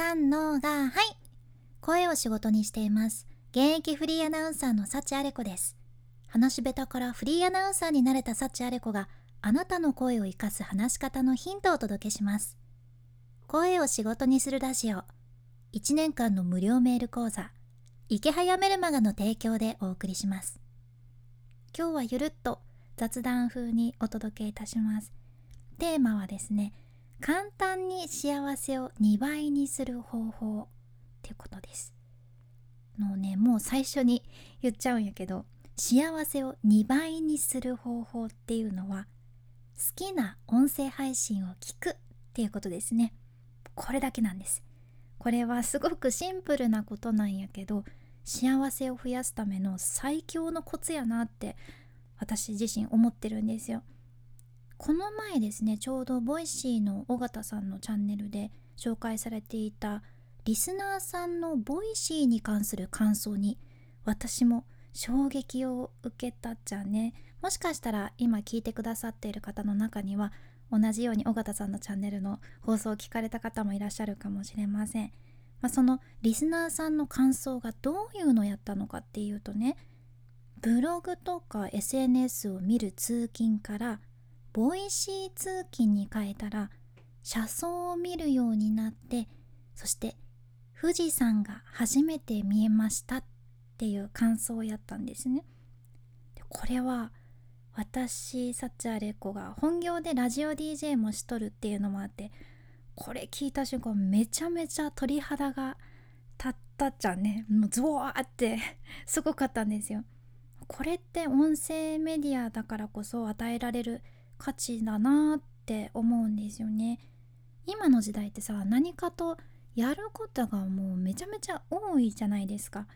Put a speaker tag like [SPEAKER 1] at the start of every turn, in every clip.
[SPEAKER 1] さんのがはい。声を仕事にしています。現役フリーアナウンサーの幸あれ子です。話し下手からフリーアナウンサーになれた幸あれ子があなたの声を生かす話し方のヒントをお届けします。声を仕事にするラジオ。1年間の無料メール講座。池早メルマガの提供でお送りします。今日はゆるっと雑談風にお届けいたします。テーマはですね簡単に幸せを2倍にする方法っていうことです。のねもう最初に言っちゃうんやけど幸せを2倍にする方法っていうのは好きな音声配信を聞くっていうことですね。これだけなんです。これはすごくシンプルなことなんやけど幸せを増やすための最強のコツやなって私自身思ってるんですよ。この前ですねちょうど Voicy の尾形さんのチャンネルで紹介されていたリスナーさんの Voicy に関する感想に私も衝撃を受けたっちゃね。もしかしたら今聞いてくださっている方の中には同じように尾形さんのチャンネルの放送を聞かれた方もいらっしゃるかもしれません、まあ、そのリスナーさんの感想がどういうのやったのかっていうとねブログとか SNS を見る通勤から Voicy 通勤に変えたら車窓を見るようになってそして富士山が初めて見えましたっていう感想をやったんですね。でこれは私サチアレコが本業でラジオ DJ もしとるっていうのもあってこれ聞いた瞬間めちゃめちゃ鳥肌が立ったっちゃね。もうズワーってすごかったんですよ。これって音声メディアだからこそ与えられる価値だなって思うんですよね。今の時代ってさ何かとやることがもうめちゃめちゃ多いじゃないですか。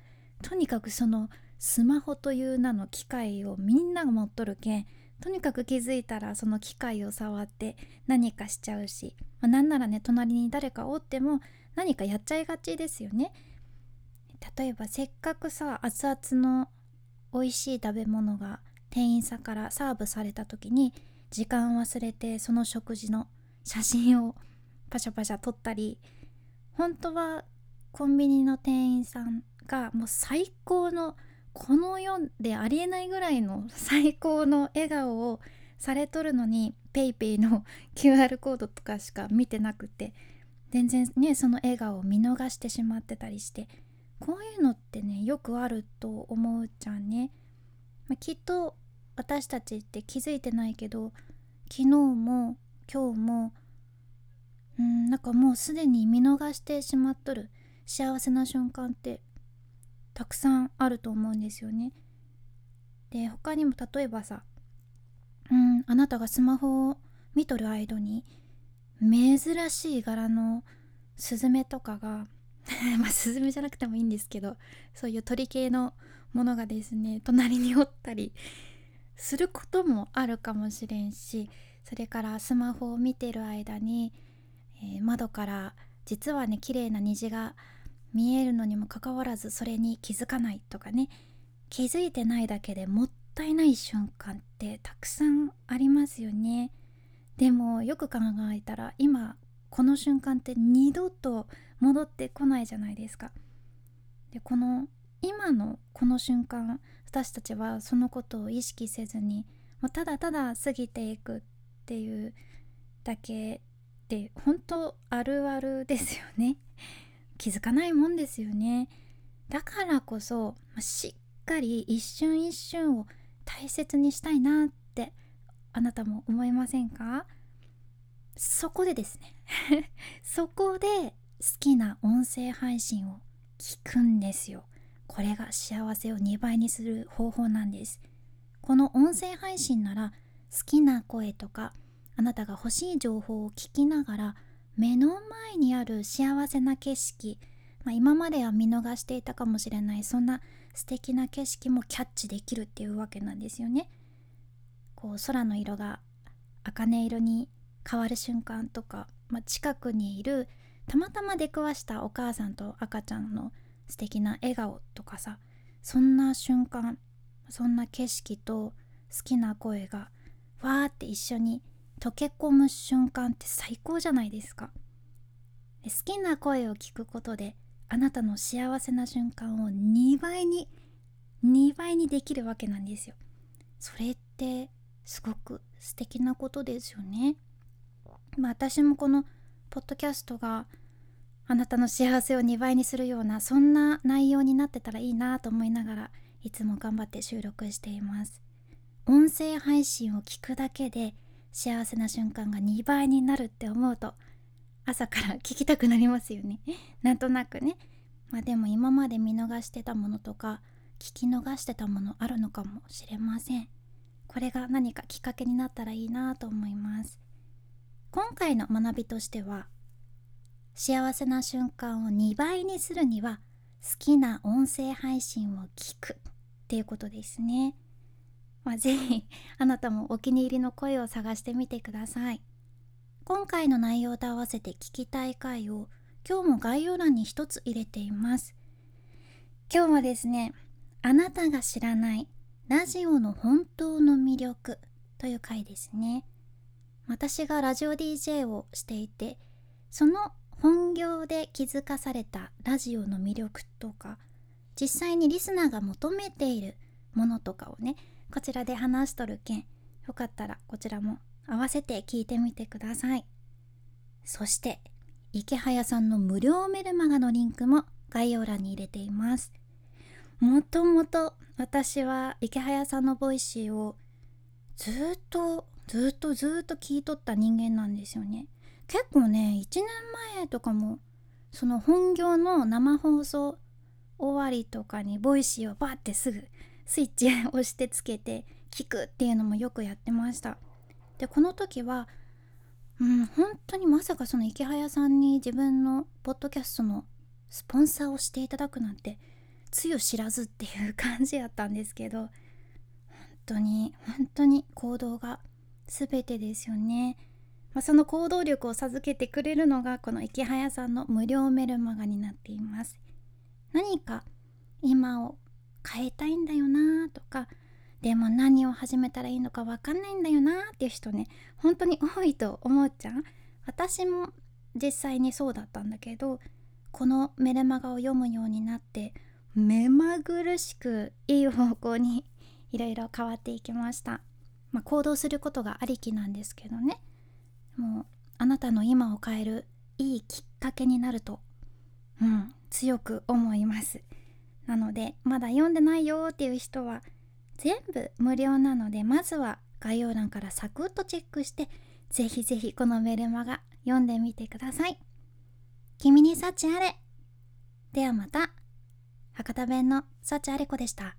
[SPEAKER 1] とにかくそのスマホという名の機械をみんなが持っとるけんとにかく気づいたらその機械を触って何かしちゃうし、まあ、なんならね隣に誰かおっても何かやっちゃいがちですよね。例えばせっかくさ熱々の美味しい食べ物が店員さんからサーブされた時に時間忘れてその食事の写真をパシャパシャ撮ったり本当はコンビニの店員さんがもう最高のこの世でありえないぐらいの最高の笑顔をされとるのに PayPay の QR コードとかしか見てなくて全然ねその笑顔を見逃してしまってたりしてこういうのってねよくあると思うじゃんね、ま、きっと私たちって気づいてないけど昨日も今日もうんなんかもうすでに見逃してしまっとる幸せな瞬間ってたくさんあると思うんですよね。で他にも例えばさうんあなたがスマホを見とる間に珍しい柄のスズメとかが まあスズメじゃなくてもいいんですけどそういう鳥系のものがですね隣におったりすることもあるかもしれんしそれからスマホを見てる間に、えー、窓から実はね綺麗な虹が見えるのにもかかわらずそれに気づかないとかね気づいてないだけでもったいない瞬間ってたくさんありますよね。でもよく考えたら今この瞬間って二度と戻ってこないじゃないですか。でこの今のこの瞬間私たちはそのことを意識せずにもうただただ過ぎていくっていうだけで本当あるあるですよね。気づかないもんですよね。だからこそしっかり一瞬一瞬を大切にしたいなってあなたも思いませんか？そこでですね。そこで好きな音声配信を聞くんですよ。これが幸せを2倍にする方法なんですこの音声配信なら好きな声とかあなたが欲しい情報を聞きながら目の前にある幸せな景色、まあ、今までは見逃していたかもしれないそんな素敵な景色もキャッチできるっていうわけなんですよね。こう空の色が茜色に変わる瞬間とか、まあ、近くにいるたまたま出くわしたお母さんと赤ちゃんの素敵な笑顔とかさそんな瞬間そんな景色と好きな声がわーって一緒に溶け込む瞬間って最高じゃないですか。好きな声を聞くことであなたの幸せな瞬間を2倍に2倍にできるわけなんですよ。それってすごく素敵なことですよね。まあ私もこのポッドキャストがあなたの幸せを2倍にするようなそんな内容になってたらいいなと思いながらいつも頑張って収録しています。音声配信を聞くだけで幸せな瞬間が2倍になるって思うと朝から聞きたくなりますよね。なんとなくね。まあでも今まで見逃してたものとか聞き逃してたものあるのかもしれません。これが何かきっかけになったらいいなと思います。今回の学びとしては幸せな瞬間を2倍にするには好きな音声配信を聞くっていうことですね。まあ、ぜひ あなたもお気に入りの声を探してみてください。今回の内容と合わせて聞きたい回を今日も概要欄に一つ入れています。今日はですね、あなたが知らないラジオの本当の魅力という回ですね。私がラジオ DJ をしていて、その本業で気づかされたラジオの魅力とか実際にリスナーが求めているものとかをねこちらで話しとるけんよかったらこちらも合わせて聞いてみてください。そして池早さんの無料メルマガのリンクも概要欄に入れています。もともと私はイケハヤさんの Voicyをずっとずっとずっと聞いとった人間なんですよね。結構ね1年前とかもその本業の生放送終わりとかに Voicyをバーってすぐスイッチ押してつけて聞くっていうのもよくやってました。でこの時はうん本当にまさかそのイケハヤさんに自分のポッドキャストのスポンサーをしていただくなんてつゆ知らずっていう感じやったんですけど本当に本当に行動が全てですよね。まあ、その行動力を授けてくれるのがこの池早さんの無料メルマガになっています。何か今を変えたいんだよなとかでも何を始めたらいいのか分かんないんだよなっていう人ね本当に多いと思っちゃう私も実際にそうだったんだけどこのメルマガを読むようになって目まぐるしくいい方向にいろいろ変わっていきました、まあ、行動することがありきなんですけどね。もうあなたの今を変えるいいきっかけになるとうん。強く思います。なのでまだ読んでないよっていう人は全部無料なのでまずは概要欄からサクッとチェックしてぜひぜひこのメルマガ読んでみてください。君に幸あれ。ではまた。博多弁の幸あれ子でした